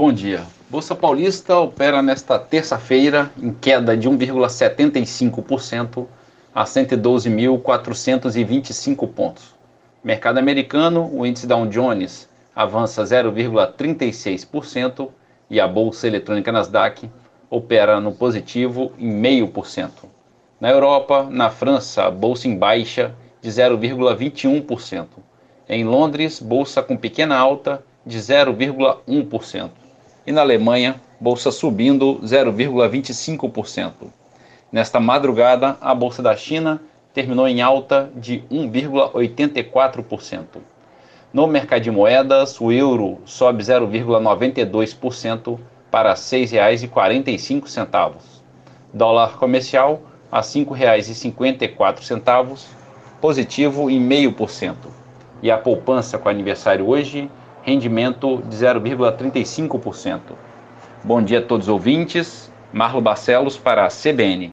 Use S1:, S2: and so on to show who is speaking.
S1: bom dia. Bolsa Paulista opera nesta terça-feira em queda de 1,75% a 112.425 pontos. Mercado americano, o índice Dow Jones avança 0,36% e a bolsa eletrônica Nasdaq opera no positivo em 0,5%. Na Europa, na França, a bolsa em baixa de 0,21%. Em Londres, bolsa com pequena alta de 0,1%. E na Alemanha, bolsa subindo 0,25%. Nesta madrugada, a bolsa da China terminou em alta de 1,84%. No mercado de moedas, o euro sobe 0,92% para R$ 6,45. Dólar comercial a R$ 5,54, positivo em 0,5%. E a poupança com aniversário hoje, rendimento de 0,35%. Bom dia a todos os ouvintes. Marlo Barcelos para a CBN.